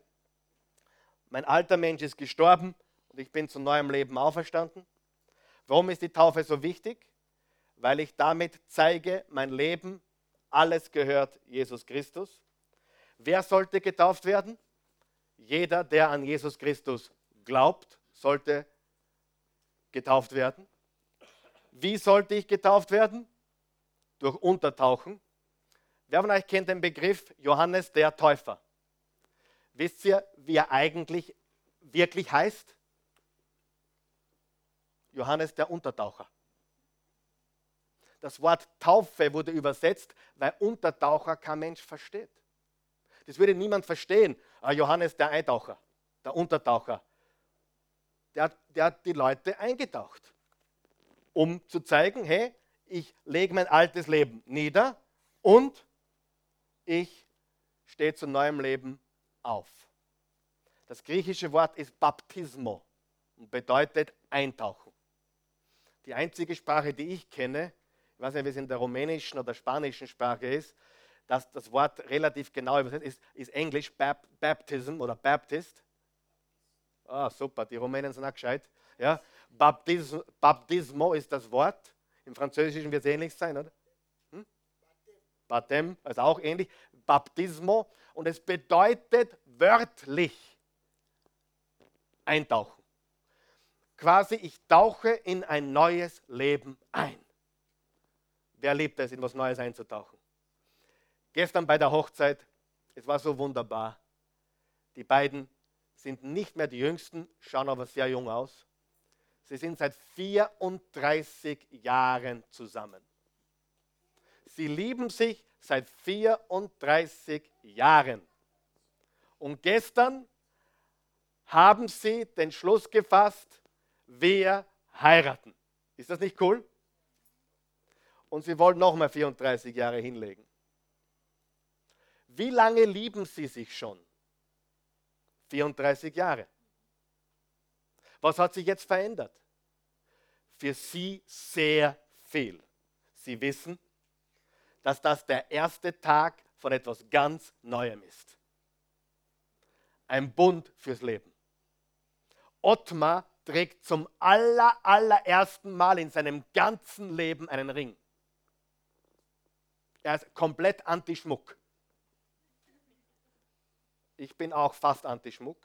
Mein alter Mensch ist gestorben und ich bin zu neuem Leben auferstanden. Warum ist die Taufe so wichtig? Weil ich damit zeige, mein Leben, alles gehört Jesus Christus. Wer sollte getauft werden? Jeder, der an Jesus Christus glaubt, sollte getauft werden. Wie sollte ich getauft werden? Durch Untertauchen. Wer von euch kennt den Begriff Johannes der Täufer? Wisst ihr, wie er eigentlich wirklich heißt? Johannes der Untertaucher. Das Wort Taufe wurde übersetzt, weil Untertaucher kein Mensch versteht. Das würde niemand verstehen. Ah, Johannes der Eintaucher, der Untertaucher, der, der hat die Leute eingetaucht, um zu zeigen, hey, ich lege mein altes Leben nieder und ich stehe zu neuem Leben auf. Das griechische Wort ist Baptismo und bedeutet eintauchen. Die einzige Sprache, die ich kenne, ich weiß nicht, wie es in der rumänischen oder spanischen Sprache ist, dass das Wort relativ genau übersetzt ist, ist Englisch Bap Baptism oder Baptist. Ah, super, die Rumänen sind auch gescheit. Ja, Baptism, Baptismo ist das Wort. Im Französischen wird es ähnlich sein, oder? Hm? Baptem, also auch ähnlich. Baptismo. Und es bedeutet wörtlich eintauchen. Quasi, ich tauche in ein neues Leben ein. Wer liebt es, in was Neues einzutauchen? Gestern bei der Hochzeit, es war so wunderbar. Die beiden sind nicht mehr die Jüngsten, schauen aber sehr jung aus. Sie sind seit 34 Jahren zusammen. Sie lieben sich seit 34 Jahren. Und gestern haben sie den Schluss gefasst, wir heiraten. Ist das nicht cool? Und sie wollen nochmal 34 Jahre hinlegen. Wie lange lieben sie sich schon? 34 Jahre. Was hat sich jetzt verändert? Für sie sehr viel. Sie wissen, dass das der erste Tag von etwas ganz Neuem ist. Ein Bund fürs Leben. Ottmar trägt zum aller, allerersten Mal in seinem ganzen Leben einen Ring. Er ist komplett anti-Schmuck. Ich bin auch fast anti-Schmuck.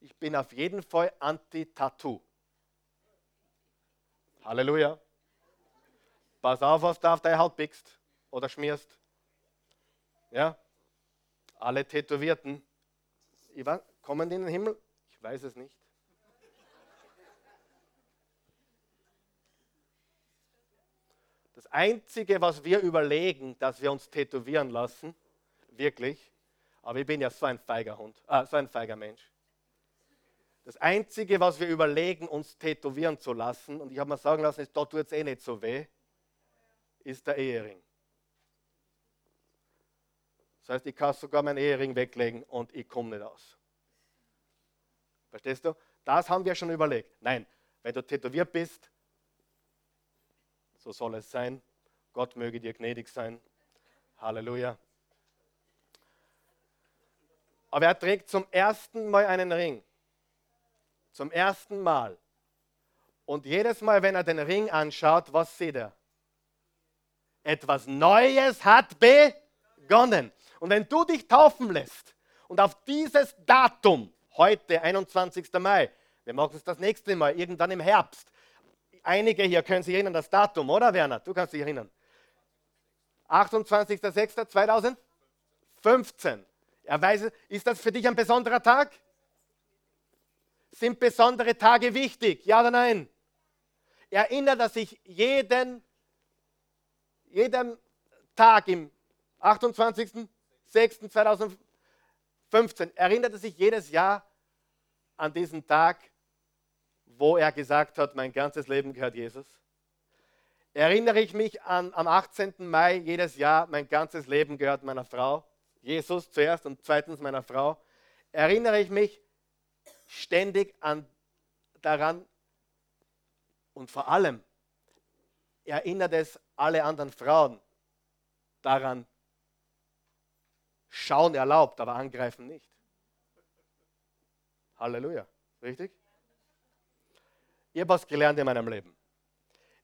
Ich bin auf jeden Fall anti-Tattoo. Halleluja. Pass auf, was du auf deine Haut pickst oder schmierst. Ja? Alle Tätowierten. Ivan, kommen die in den Himmel? Ich weiß es nicht. Das Einzige, was wir überlegen, dass wir uns tätowieren lassen, wirklich, aber ich bin ja so ein feiger Hund, äh, so ein feiger Mensch. Das Einzige, was wir überlegen, uns tätowieren zu lassen, und ich habe mir sagen lassen, ist, dort tut es eh nicht so weh, ist der Ehering. Das heißt, ich kann sogar meinen Ehering weglegen und ich komme nicht aus. Verstehst du? Das haben wir schon überlegt. Nein, wenn du tätowiert bist, so soll es sein. Gott möge dir gnädig sein. Halleluja. Aber er trägt zum ersten Mal einen Ring. Zum ersten Mal. Und jedes Mal, wenn er den Ring anschaut, was sieht er? Etwas Neues hat begonnen. Und wenn du dich taufen lässt und auf dieses Datum, heute, 21. Mai, wir machen es das nächste Mal, irgendwann im Herbst, einige hier können sich erinnern, das Datum, oder Werner? Du kannst dich erinnern. 28.06.2015. Er weiß, ist das für dich ein besonderer Tag? Sind besondere Tage wichtig? Ja oder nein? Erinnert er sich jeden, jeden Tag im 28.06.2015, erinnert er sich jedes Jahr an diesen Tag, wo er gesagt hat, mein ganzes Leben gehört Jesus? Erinnere ich mich an, am 18. Mai jedes Jahr, mein ganzes Leben gehört meiner Frau, Jesus zuerst und zweitens meiner Frau. Erinnere ich mich ständig an, daran und vor allem erinnert es alle anderen Frauen daran, schauen erlaubt, aber angreifen nicht. Halleluja. Richtig? Ich habe was gelernt in meinem Leben.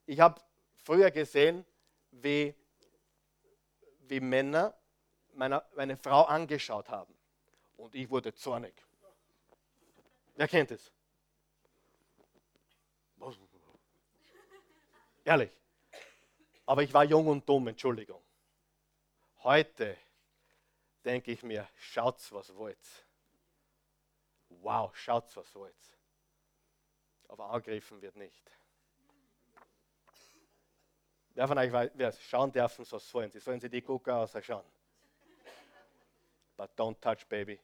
Ich habe früher gesehen, wie, wie Männer meine, meine Frau angeschaut haben. Und ich wurde zornig. Wer kennt es? Ehrlich. Aber ich war jung und dumm, Entschuldigung. Heute denke ich mir, schaut's, was wollt. Wow, schaut's, was wollt. Aber angegriffen wird nicht. Wer von euch weiß, wer schauen dürfen, so sollen sie. Sollen sie die Gucker ausschauen. But don't touch, baby.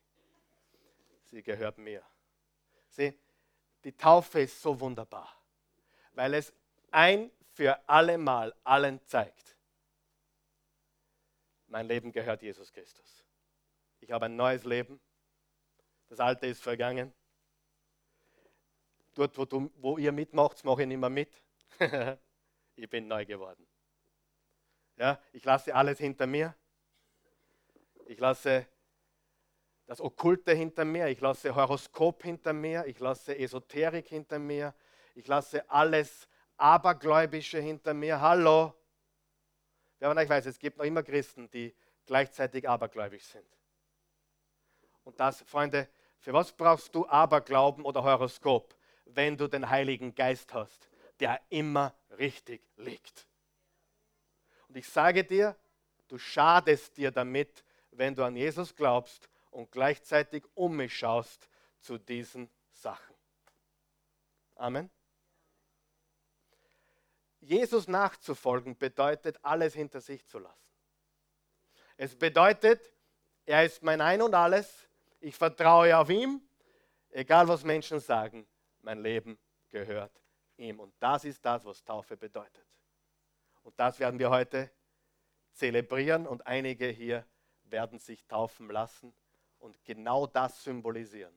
Sie gehört mir. Sieh, die Taufe ist so wunderbar, weil es ein für alle Mal allen zeigt. Mein Leben gehört Jesus Christus. Ich habe ein neues Leben. Das Alte ist vergangen. Dort, wo, du, wo ihr mitmacht, mache ich nicht mehr mit. ich bin neu geworden. Ja, ich lasse alles hinter mir. Ich lasse das Okkulte hinter mir. Ich lasse Horoskop hinter mir. Ich lasse Esoterik hinter mir. Ich lasse alles Abergläubische hinter mir. Hallo. Wer von euch weiß, es gibt noch immer Christen, die gleichzeitig abergläubig sind. Und das, Freunde, für was brauchst du Aberglauben oder Horoskop, wenn du den Heiligen Geist hast, der immer richtig liegt? Und ich sage dir, du schadest dir damit, wenn du an Jesus glaubst und gleichzeitig um mich schaust zu diesen Sachen. Amen. Jesus nachzufolgen bedeutet, alles hinter sich zu lassen. Es bedeutet, er ist mein Ein und alles, ich vertraue auf ihm, egal was Menschen sagen, mein Leben gehört ihm. Und das ist das, was Taufe bedeutet. Und das werden wir heute zelebrieren und einige hier werden sich taufen lassen und genau das symbolisieren,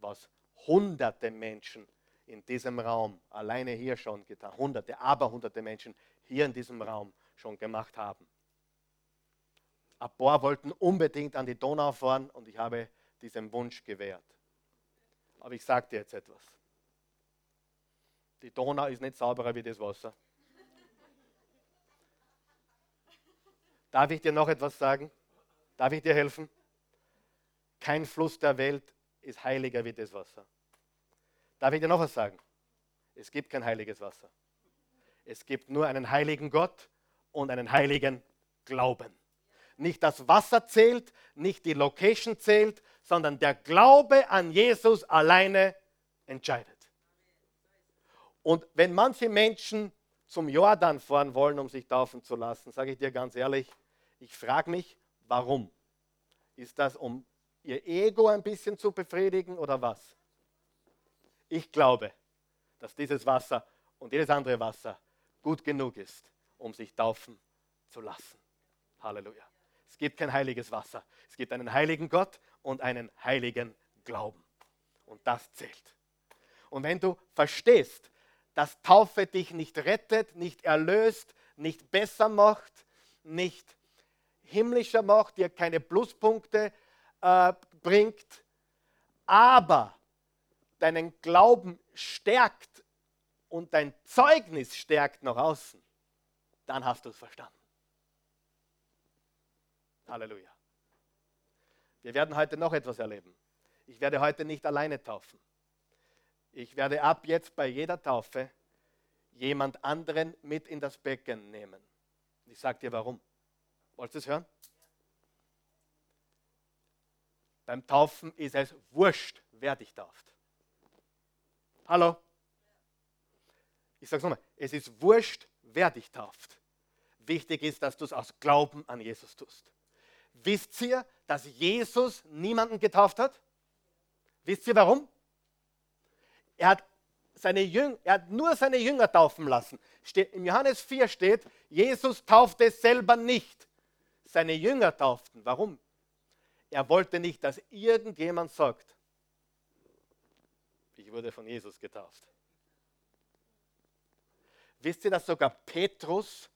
was hunderte Menschen in diesem Raum, alleine hier schon getan, hunderte, aber hunderte Menschen hier in diesem Raum schon gemacht haben. Ein paar wollten unbedingt an die Donau fahren und ich habe diesem Wunsch gewährt. Aber ich sage dir jetzt etwas. Die Donau ist nicht sauberer wie das Wasser. Darf ich dir noch etwas sagen? Darf ich dir helfen? Kein Fluss der Welt ist heiliger wie das Wasser. Darf ich dir noch was sagen? Es gibt kein heiliges Wasser. Es gibt nur einen heiligen Gott und einen heiligen Glauben. Nicht das Wasser zählt, nicht die Location zählt, sondern der Glaube an Jesus alleine entscheidet. Und wenn manche Menschen zum Jordan fahren wollen, um sich taufen zu lassen, sage ich dir ganz ehrlich, ich frage mich, warum? Ist das, um ihr Ego ein bisschen zu befriedigen oder was? Ich glaube, dass dieses Wasser und jedes andere Wasser gut genug ist, um sich taufen zu lassen. Halleluja. Es gibt kein heiliges Wasser. Es gibt einen heiligen Gott und einen heiligen Glauben. Und das zählt. Und wenn du verstehst, dass Taufe dich nicht rettet, nicht erlöst, nicht besser macht, nicht himmlischer macht, dir keine Pluspunkte äh, bringt, aber deinen Glauben stärkt und dein Zeugnis stärkt nach außen, dann hast du es verstanden. Halleluja. Wir werden heute noch etwas erleben. Ich werde heute nicht alleine taufen. Ich werde ab jetzt bei jeder Taufe jemand anderen mit in das Becken nehmen. Ich sage dir warum. Wollt ihr es hören? Beim Taufen ist es wurscht, wer dich tauft. Hallo? Ich sage es nochmal, es ist wurscht, wer dich tauft. Wichtig ist, dass du es aus Glauben an Jesus tust. Wisst ihr, dass Jesus niemanden getauft hat? Wisst ihr warum? Er hat, seine Jünger, er hat nur seine Jünger taufen lassen. Steht, Im Johannes 4 steht, Jesus taufte selber nicht. Seine Jünger tauften. Warum? Er wollte nicht, dass irgendjemand sagt, ich wurde von Jesus getauft. Wisst ihr, dass sogar Petrus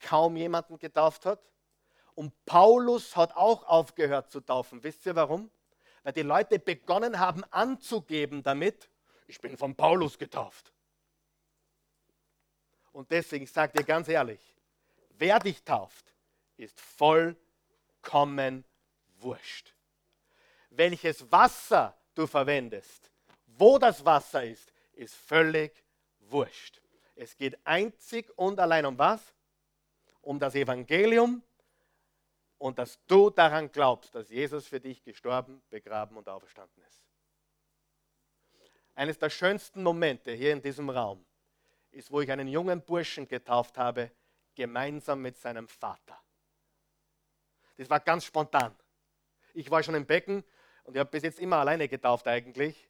kaum jemanden getauft hat? Und Paulus hat auch aufgehört zu taufen. Wisst ihr warum? Weil die Leute begonnen haben anzugeben damit, ich bin von Paulus getauft. Und deswegen, sage dir ganz ehrlich, wer dich tauft, ist vollkommen wurscht. Welches Wasser du verwendest, wo das Wasser ist, ist völlig wurscht. Es geht einzig und allein um was? Um das Evangelium und dass du daran glaubst, dass Jesus für dich gestorben, begraben und auferstanden ist. Eines der schönsten Momente hier in diesem Raum ist, wo ich einen jungen Burschen getauft habe, gemeinsam mit seinem Vater. Das war ganz spontan. Ich war schon im Becken und ich habe bis jetzt immer alleine getauft eigentlich.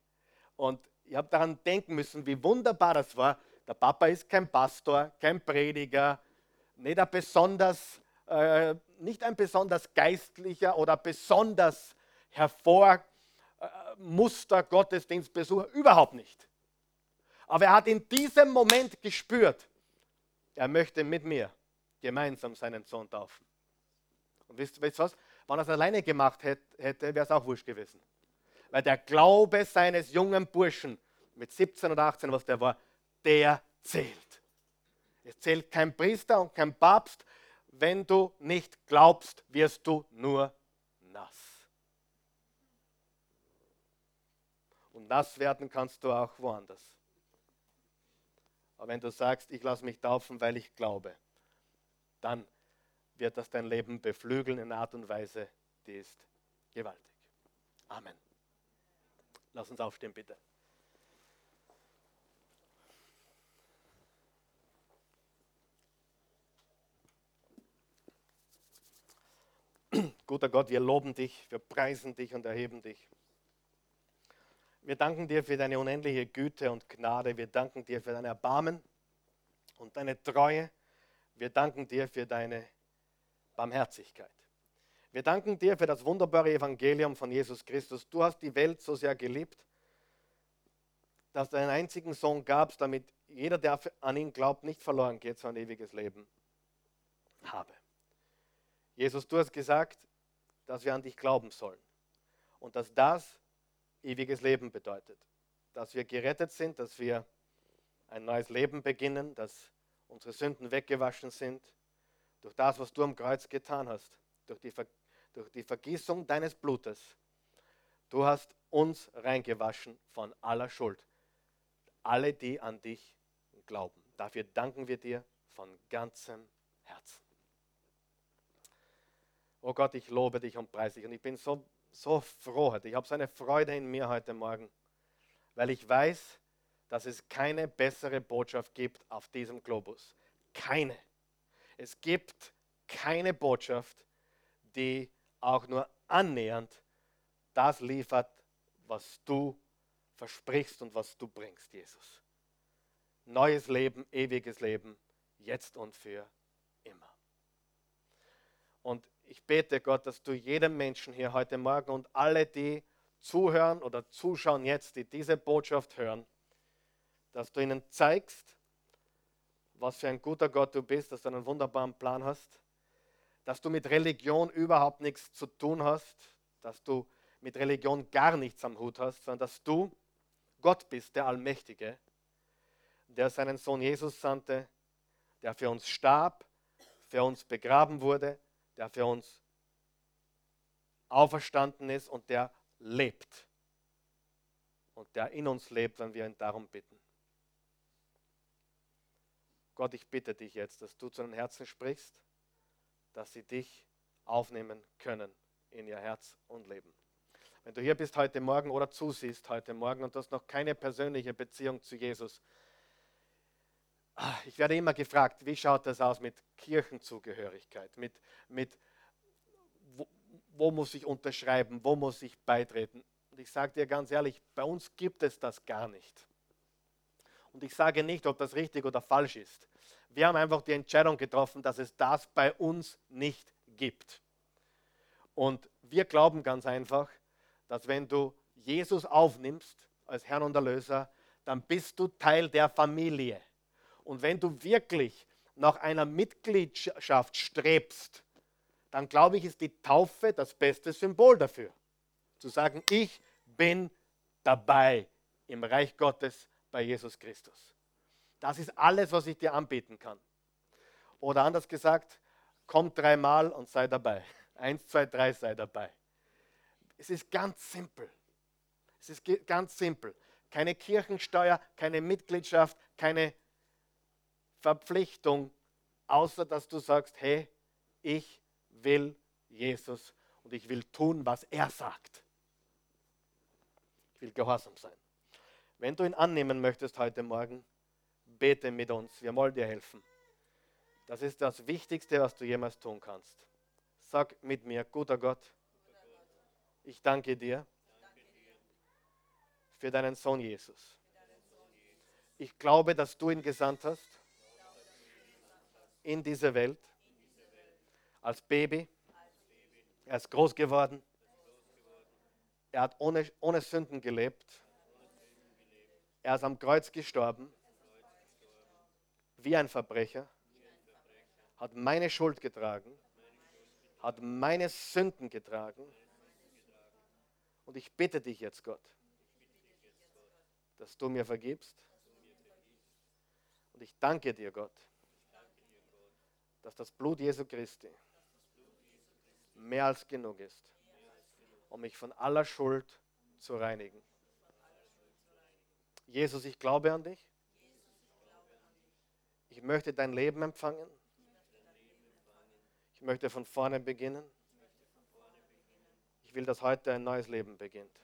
Und ich habe daran denken müssen, wie wunderbar das war. Der Papa ist kein Pastor, kein Prediger, nicht ein besonders, äh, nicht ein besonders geistlicher oder besonders Hervormuster Gottesdienstbesucher, überhaupt nicht. Aber er hat in diesem Moment gespürt, er möchte mit mir gemeinsam seinen Sohn taufen. Und wisst ihr was? Wenn er es alleine gemacht hätte, wäre es auch wurscht gewesen. Weil der Glaube seines jungen Burschen mit 17 oder 18, was der war, der zählt. Es zählt kein Priester und kein Papst. Wenn du nicht glaubst, wirst du nur nass. Und nass werden kannst du auch woanders. Aber wenn du sagst, ich lasse mich taufen, weil ich glaube, dann wird das dein Leben beflügeln in einer Art und Weise, die ist gewaltig. Amen. Lass uns aufstehen, bitte. Guter Gott, wir loben dich, wir preisen dich und erheben dich. Wir danken dir für deine unendliche Güte und Gnade. Wir danken dir für dein Erbarmen und deine Treue. Wir danken dir für deine Barmherzigkeit. Wir danken dir für das wunderbare Evangelium von Jesus Christus. Du hast die Welt so sehr geliebt, dass du einen einzigen Sohn gabst, damit jeder, der an ihn glaubt, nicht verloren geht, sondern ewiges Leben habe. Jesus, du hast gesagt, dass wir an dich glauben sollen und dass das ewiges Leben bedeutet. Dass wir gerettet sind, dass wir ein neues Leben beginnen, dass unsere Sünden weggewaschen sind durch das, was du am Kreuz getan hast, durch die, Ver durch die Vergießung deines Blutes. Du hast uns reingewaschen von aller Schuld. Alle, die an dich glauben. Dafür danken wir dir von ganzem Herzen. Oh Gott, ich lobe dich und preise dich. Und ich bin so, so froh heute. Ich habe so eine Freude in mir heute Morgen, weil ich weiß, dass es keine bessere Botschaft gibt auf diesem Globus. Keine. Es gibt keine Botschaft, die auch nur annähernd das liefert, was du versprichst und was du bringst, Jesus. Neues Leben, ewiges Leben, jetzt und für immer. Und ich bete Gott, dass du jedem Menschen hier heute Morgen und alle, die zuhören oder zuschauen jetzt, die diese Botschaft hören, dass du ihnen zeigst, was für ein guter Gott du bist, dass du einen wunderbaren Plan hast, dass du mit Religion überhaupt nichts zu tun hast, dass du mit Religion gar nichts am Hut hast, sondern dass du Gott bist, der Allmächtige, der seinen Sohn Jesus sandte, der für uns starb, für uns begraben wurde, der für uns auferstanden ist und der lebt. Und der in uns lebt, wenn wir ihn darum bitten. Gott, ich bitte dich jetzt, dass du zu den Herzen sprichst, dass sie dich aufnehmen können in ihr Herz und Leben. Wenn du hier bist heute Morgen oder zusiehst heute Morgen und du hast noch keine persönliche Beziehung zu Jesus, ich werde immer gefragt, wie schaut das aus mit Kirchenzugehörigkeit, mit, mit wo, wo muss ich unterschreiben, wo muss ich beitreten. Und ich sage dir ganz ehrlich, bei uns gibt es das gar nicht. Und ich sage nicht, ob das richtig oder falsch ist. Wir haben einfach die Entscheidung getroffen, dass es das bei uns nicht gibt. Und wir glauben ganz einfach, dass wenn du Jesus aufnimmst als Herrn und Erlöser, dann bist du Teil der Familie. Und wenn du wirklich nach einer Mitgliedschaft strebst, dann glaube ich, ist die Taufe das beste Symbol dafür. Zu sagen, ich bin dabei im Reich Gottes bei Jesus Christus. Das ist alles, was ich dir anbieten kann. Oder anders gesagt, komm dreimal und sei dabei. Eins, zwei, drei, sei dabei. Es ist ganz simpel. Es ist ganz simpel. Keine Kirchensteuer, keine Mitgliedschaft, keine Verpflichtung, außer dass du sagst, hey, ich will Jesus und ich will tun, was er sagt. Ich will gehorsam sein. Wenn du ihn annehmen möchtest heute Morgen, bete mit uns. Wir wollen dir helfen. Das ist das Wichtigste, was du jemals tun kannst. Sag mit mir, guter Gott, ich danke dir für deinen Sohn Jesus. Ich glaube, dass du ihn gesandt hast in diese Welt als Baby. Er ist groß geworden. Er hat ohne, ohne Sünden gelebt. Er ist am Kreuz gestorben, wie ein Verbrecher, hat meine Schuld getragen, hat meine Sünden getragen. Und ich bitte dich jetzt, Gott, dass du mir vergibst. Und ich danke dir, Gott, dass das Blut Jesu Christi mehr als genug ist, um mich von aller Schuld zu reinigen. Jesus, ich glaube an dich. Ich möchte dein Leben empfangen. Ich möchte von vorne beginnen. Ich will, dass heute ein neues Leben beginnt.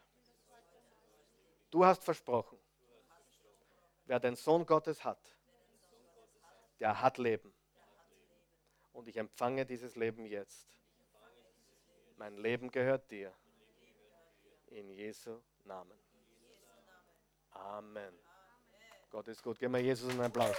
Du hast versprochen, wer den Sohn Gottes hat, der hat Leben. Und ich empfange dieses Leben jetzt. Mein Leben gehört dir. In Jesu Namen. Amen. Gott ist gut. Gib mir Jesus einen Applaus.